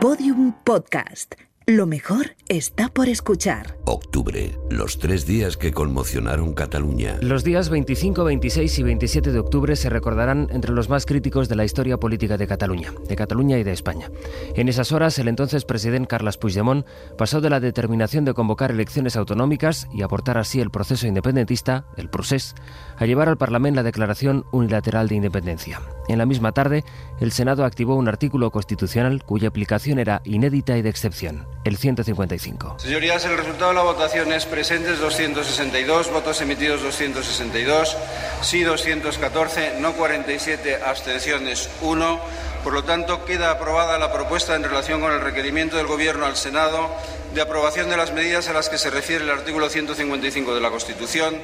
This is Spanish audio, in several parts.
Podium Podcast. Lo mejor está por escuchar. Octubre, los tres días que conmocionaron Cataluña. Los días 25, 26 y 27 de octubre se recordarán entre los más críticos de la historia política de Cataluña, de Cataluña y de España. En esas horas, el entonces presidente Carles Puigdemont pasó de la determinación de convocar elecciones autonómicas y aportar así el proceso independentista, el procés, a llevar al Parlamento la declaración unilateral de independencia. En la misma tarde, el Senado activó un artículo constitucional cuya aplicación era inédita y de excepción el 155. Señorías, el resultado de la votación es presentes 262, votos emitidos 262, sí 214, no 47, abstenciones 1. Por lo tanto, queda aprobada la propuesta en relación con el requerimiento del Gobierno al Senado de aprobación de las medidas a las que se refiere el artículo 155 de la Constitución.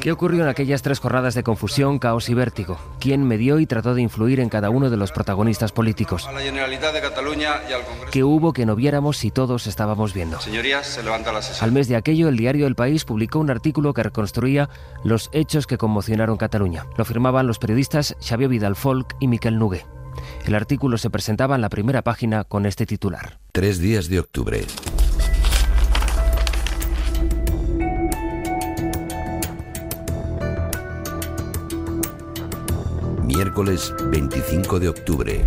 ¿Qué ocurrió en aquellas tres jornadas de confusión, caos y vértigo? ¿Quién medió y trató de influir en cada uno de los protagonistas políticos? A la Generalitat de Cataluña y al Congreso. ¿Qué hubo que no viéramos si todos estábamos viendo? Señorías, se levanta la sesión. Al mes de aquello, el diario El País publicó un artículo que reconstruía los hechos que conmocionaron Cataluña. Lo firmaban los periodistas Xavier Vidal Folk y Miquel Nugue. El artículo se presentaba en la primera página con este titular. Tres días de octubre. Miércoles 25 de octubre.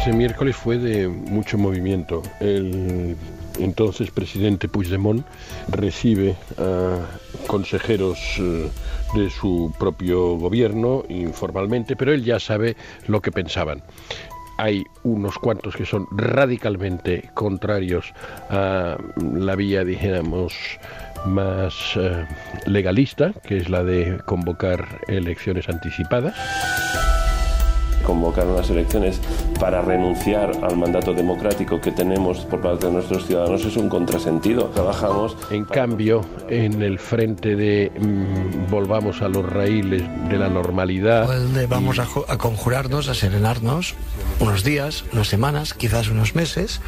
Ese miércoles fue de mucho movimiento. El entonces presidente Puigdemont recibe a consejeros eh, de su propio gobierno informalmente, pero él ya sabe lo que pensaban hay unos cuantos que son radicalmente contrarios a la vía, dijéramos, más eh, legalista, que es la de convocar elecciones anticipadas convocar unas elecciones para renunciar al mandato democrático que tenemos por parte de nuestros ciudadanos es un contrasentido. Trabajamos. En cambio, en el frente de mm, volvamos a los raíles de la normalidad. Pues vamos a, a, conjurarnos, a serenarnos unos días, unas semanas, quizás unos meses.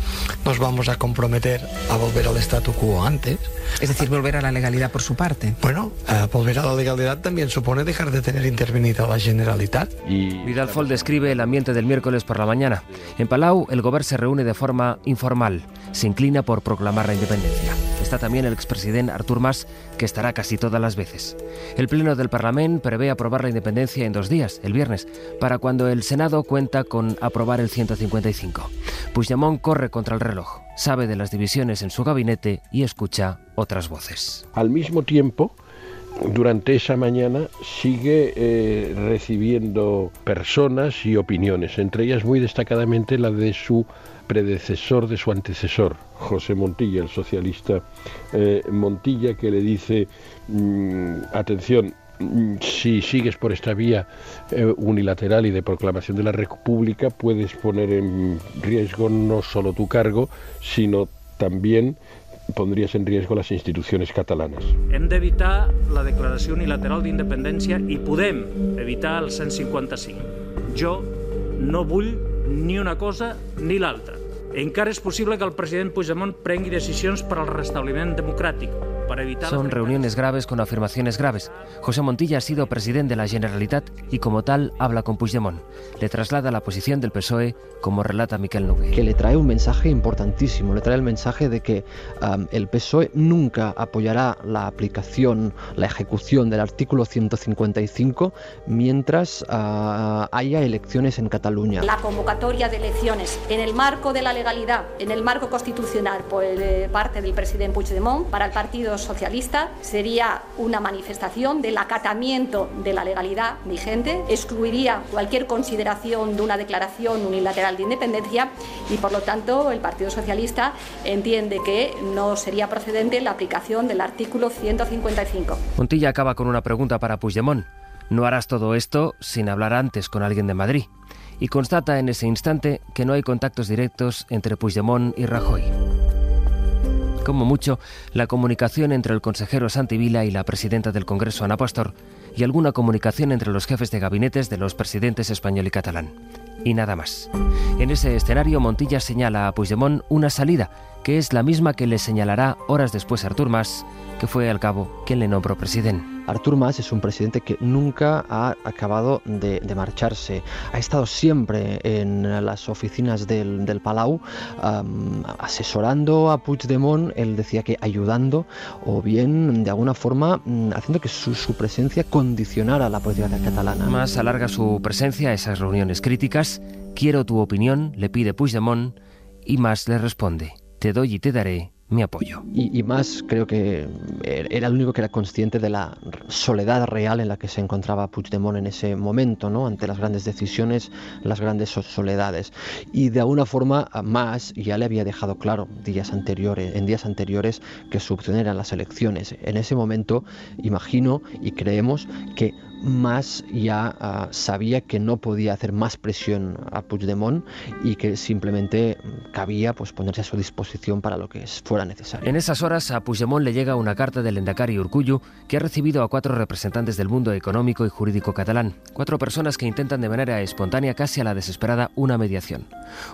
Nos vamos a comprometer a volver al statu quo antes. Es decir, volver a la legalidad por su parte. Bueno, volver a la legalidad también supone dejar de tener intervenida la Generalitat. Y Vidal Fol describe el ambiente del miércoles por la mañana. En Palau, el gobierno se reúne de forma informal. Se inclina por proclamar la independencia. Está también el expresidente Artur Mas, que estará casi todas las veces. El Pleno del Parlamento prevé aprobar la independencia en dos días, el viernes, para cuando el Senado cuenta con aprobar el 155. Puigdemont corre contra el reloj, sabe de las divisiones en su gabinete y escucha otras voces. Al mismo tiempo, durante esa mañana sigue eh, recibiendo personas y opiniones, entre ellas muy destacadamente la de su predecesor, de su antecesor, José Montilla, el socialista eh, Montilla, que le dice, mm, atención, mm, si sigues por esta vía eh, unilateral y de proclamación de la República, puedes poner en riesgo no solo tu cargo, sino también pondries en riesgo les institucions catalanes. Hem d'evitar la declaració unilateral d'independència i podem evitar el 155. Jo no vull ni una cosa ni l'altra. Encara és possible que el president Puigdemont prengui decisions per al restabliment democràtic, Son reuniones graves con afirmaciones graves. José Montilla ha sido presidente de la Generalitat y como tal habla con Puigdemont. Le traslada la posición del PSOE, como relata Miquel Noguer. Que le trae un mensaje importantísimo. Le trae el mensaje de que um, el PSOE nunca apoyará la aplicación, la ejecución del artículo 155 mientras uh, haya elecciones en Cataluña. La convocatoria de elecciones en el marco de la legalidad, en el marco constitucional por eh, parte del presidente Puigdemont para el partido Socialista sería una manifestación del acatamiento de la legalidad vigente, excluiría cualquier consideración de una declaración unilateral de independencia y, por lo tanto, el Partido Socialista entiende que no sería procedente la aplicación del artículo 155. Montilla acaba con una pregunta para Puigdemont. No harás todo esto sin hablar antes con alguien de Madrid. Y constata en ese instante que no hay contactos directos entre Puigdemont y Rajoy como mucho, la comunicación entre el consejero Santivila y la presidenta del Congreso, Ana Pastor, y alguna comunicación entre los jefes de gabinetes de los presidentes español y catalán. Y nada más. En ese escenario, Montilla señala a Puigdemont una salida, que es la misma que le señalará horas después Artur Mas, que fue al cabo quien le nombró presidente. Artur Mas es un presidente que nunca ha acabado de, marcharse. Ha estado siempre en las oficinas del, Palau asesorando a Puigdemont, él decía que ayudando o bien de alguna forma mm, haciendo que su, su presencia condicionara la política catalana. Mas alarga su presencia a esas reuniones críticas. Quiero tu opinión, le pide Puigdemont y Mas le responde, te doy y te daré mi apoyo. Y, más creo que era el único que era consciente de la soledad real en la que se encontraba Puigdemont en ese momento, ¿no? ante las grandes decisiones, las grandes soledades. Y de alguna forma más ya le había dejado claro días anteriores, en días anteriores que su opción eran las elecciones. En ese momento imagino y creemos que más ya ah, sabía que no podía hacer más presión a Puigdemont y que simplemente cabía pues ponerse a su disposición para lo que fuera necesario. En esas horas a Puigdemont le llega una carta del Endacari Urcullu que ha recibido a cuatro representantes del mundo económico y jurídico catalán, cuatro personas que intentan de manera espontánea, casi a la desesperada, una mediación.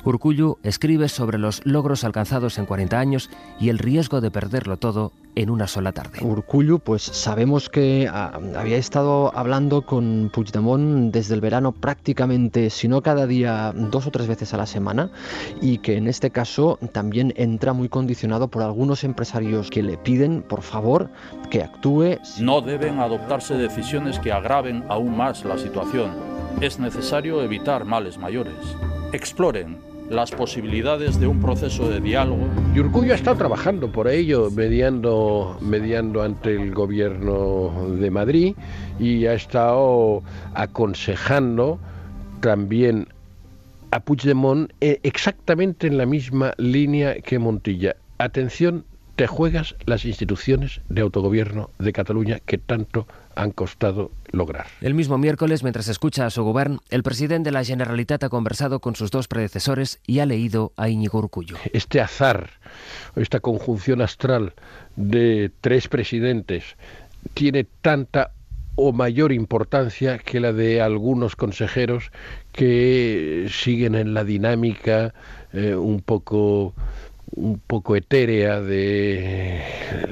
Urcullu escribe sobre los logros alcanzados en 40 años y el riesgo de perderlo todo en una sola tarde. Urcullu, pues sabemos que ah, había estado hablando con Puigdemont desde el verano prácticamente, si no cada día, dos o tres veces a la semana, y que en este caso también entra muy condicionado por algunos empresarios que le piden, por favor, que actúe. No deben adoptarse decisiones que agraven aún más la situación. Es necesario evitar males mayores. Exploren las posibilidades de un proceso de diálogo. Y ha estado trabajando por ello, mediando, mediando ante el gobierno de Madrid y ha estado aconsejando también a Puigdemont eh, exactamente en la misma línea que Montilla. Atención, te juegas las instituciones de autogobierno de Cataluña que tanto han costado lograr. El mismo miércoles, mientras escucha a su gobierno, el presidente de la Generalitat ha conversado con sus dos predecesores y ha leído a Íñigo Urcullo. Este azar, esta conjunción astral de tres presidentes, tiene tanta o mayor importancia que la de algunos consejeros que siguen en la dinámica eh, un poco un poco etérea de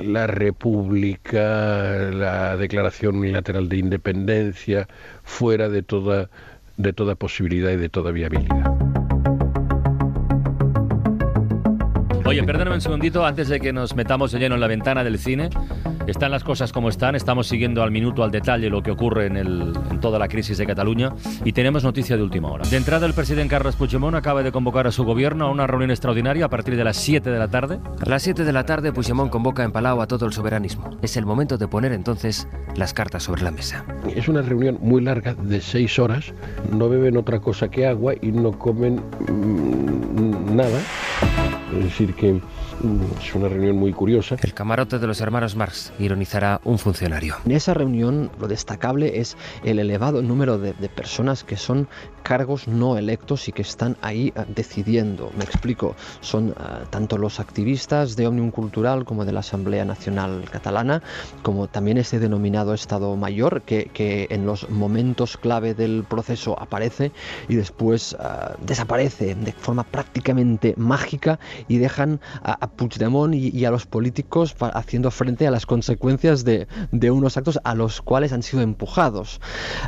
la República, la Declaración Unilateral de Independencia, fuera de toda, de toda posibilidad y de toda viabilidad. Oye, perdóname un segundito antes de que nos metamos de lleno en la ventana del cine. Están las cosas como están, estamos siguiendo al minuto, al detalle lo que ocurre en, el, en toda la crisis de Cataluña y tenemos noticia de última hora. De entrada, el presidente Carlos Puigdemont acaba de convocar a su gobierno a una reunión extraordinaria a partir de las 7 de la tarde. A las 7 de la tarde, Puigdemont convoca en Palau a todo el soberanismo. Es el momento de poner entonces las cartas sobre la mesa. Es una reunión muy larga de 6 horas, no beben otra cosa que agua y no comen mmm, nada. Es decir, que es una reunión muy curiosa. El camarote de los hermanos Marx, ironizará un funcionario. En esa reunión lo destacable es el elevado número de, de personas que son cargos no electos y que están ahí uh, decidiendo. Me explico, son uh, tanto los activistas de Omnium Cultural como de la Asamblea Nacional Catalana, como también ese denominado Estado Mayor que, que en los momentos clave del proceso aparece y después uh, desaparece de forma prácticamente mágica y dejan a, a Puigdemont y, y, a los políticos haciendo frente a las consecuencias de, de, unos actos a los cuales han sido empujados.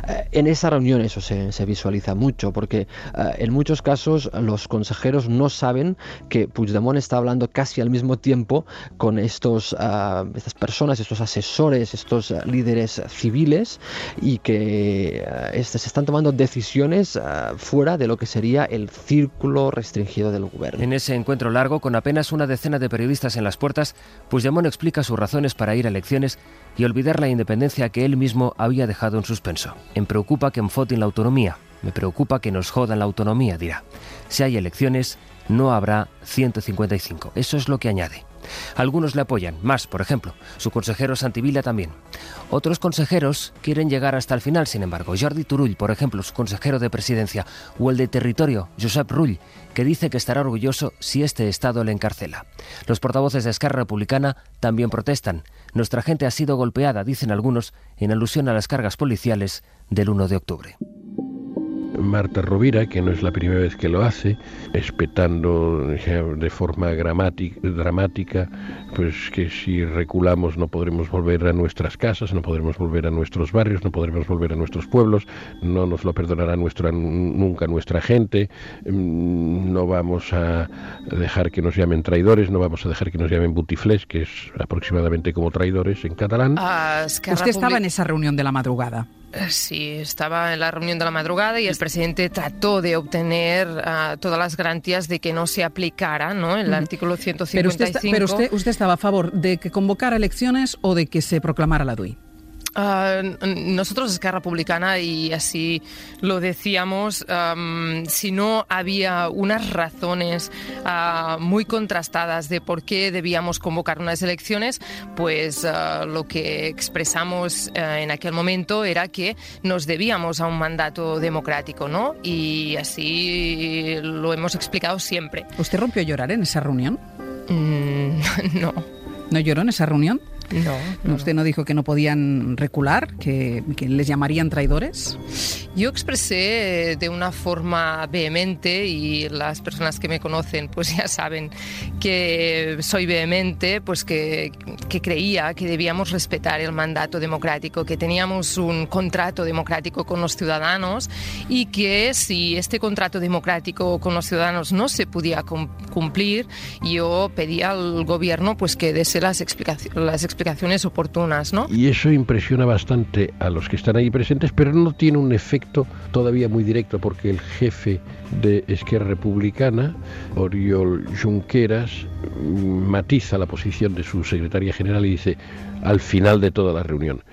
Eh, en esa reunión eso se, se visualiza mucho, porque uh, en muchos casos los consejeros no saben que Puigdemont está hablando casi al mismo tiempo con estos, uh, estas personas, estos asesores, estos uh, líderes civiles y que este, se están tomando decisiones fuera de lo que sería el círculo restringido del gobierno. En ese encuentro largo, con apenas una decena de periodistas en las puertas, Puigdemont explica sus razones para ir a elecciones y olvidar la independencia que él mismo había dejado en suspenso. En preocupa que enfoten la autonomía. Me preocupa que nos jodan la autonomía, dirá. Si hay elecciones, no habrá 155. Eso es lo que añade. Algunos le apoyan, más, por ejemplo, su consejero Santivila también. Otros consejeros quieren llegar hasta el final, sin embargo. Jordi Turull, por ejemplo, su consejero de presidencia, o el de territorio, Josep Rull, que dice que estará orgulloso si este Estado le encarcela. Los portavoces de Esquerra Republicana también protestan. Nuestra gente ha sido golpeada, dicen algunos, en alusión a las cargas policiales del 1 de octubre. Marta Rovira, que no es la primera vez que lo hace, espetando de forma dramática, pues que si reculamos no podremos volver a nuestras casas, no podremos volver a nuestros barrios, no podremos volver a nuestros pueblos, no nos lo perdonará nuestra, nunca nuestra gente, mm, no vamos a dejar que nos llamen traidores, no vamos a dejar que nos llamen butiflés, que es aproximadamente como traidores en catalán. Ah, Usted estaba en esa reunión de la madrugada. Sí, estaba en la reunión de la madrugada y el presidente trató de obtener uh, todas las garantías de que no se aplicara ¿no? el artículo 155. Pero, usted, pero usted, usted, estaba a favor de que convocara elecciones o de que se proclamara la DUI. Uh, nosotros, Esquerra Republicana, y así lo decíamos, um, si no había unas razones uh, muy contrastadas de por qué debíamos convocar unas elecciones, pues uh, lo que expresamos en aquel momento era que nos debíamos a un mandato democrático, ¿no? Y así lo hemos explicado siempre. ¿Usted rompió a llorar en esa reunión? Mm, no. ¿No lloró en esa reunión? No, ¿Usted no dijo que no podían recular, que, que, les llamarían traidores? Yo expresé de una forma vehemente y las personas que me conocen pues ya saben que soy vehemente, pues que, que creía que debíamos respetar el mandato democrático, que teníamos un contrato democrático con los ciudadanos y que si este contrato democrático con los ciudadanos no se podía cumplir, yo pedía al gobierno pues que dese las, explicaciones, las explicaciones Y eso impresiona bastante a los que están ahí presentes, pero no tiene un efecto todavía muy directo porque el jefe de Esquerra Republicana, Oriol Junqueras, matiza la posición de su secretaria general y dice al final de toda la reunión,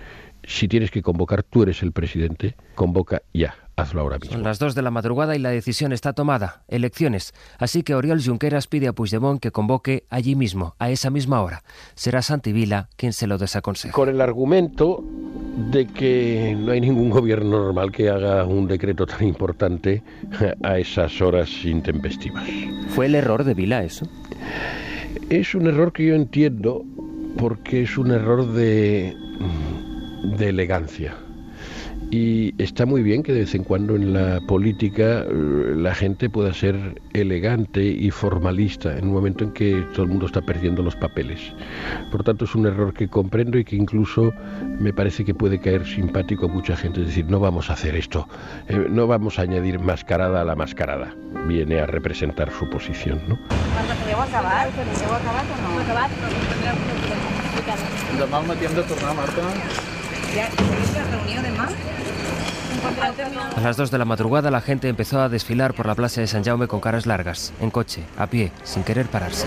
si tienes que convocar, tú eres el presidente, convoca ya hazlo ahora mismo. Son las dos de la madrugada y la decisión está tomada. Elecciones. Así que Oriol Junqueras pide a Puigdemont que convoque allí mismo, a esa misma hora. Será Santi Vila quien se lo desaconseje. Con el argumento de que no hay ningún gobierno normal que haga un decreto tan importante a esas horas intempestivas. ¿Fue el error de Vila eso? Es un error que yo entiendo porque es un error de, de elegancia y está muy bien que de vez en cuando en la política eh, la gente pueda ser elegante y formalista en un momento en que todo el mundo está perdiendo los papeles. Por tanto, es un error que comprendo y que incluso me parece que puede caer simpático a mucha gente. Es decir, no vamos a hacer esto, eh, no vamos a añadir mascarada a la mascarada. Viene a representar su posición, ¿no? acabar? acabar o no? Acabat. Demà al matí hem de tornar, Marta. A las 2 de la madrugada la gente empezó a desfilar por la plaza de San Jaume con caras largas, en coche, a pie, sin querer pararse.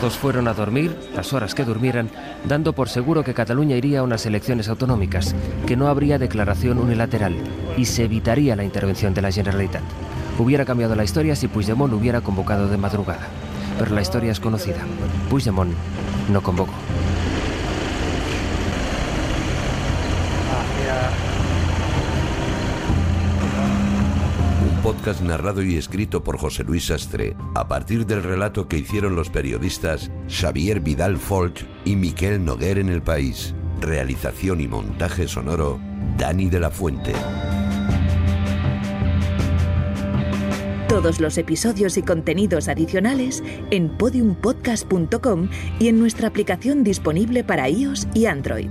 Todos fueron a dormir, las horas que durmieran, dando por seguro que Cataluña iría a unas elecciones autonómicas, que no habría declaración unilateral y se evitaría la intervención de la Generalitat. Hubiera cambiado la historia si Puigdemont hubiera convocado de madrugada. Pero la historia es conocida. Puigdemont no convocó. Podcast narrado y escrito por José Luis Sastre, a partir del relato que hicieron los periodistas Xavier Vidal Folch y Miquel Noguer en El País. Realización y montaje sonoro, Dani de la Fuente. Todos los episodios y contenidos adicionales en podiumpodcast.com y en nuestra aplicación disponible para iOS y Android.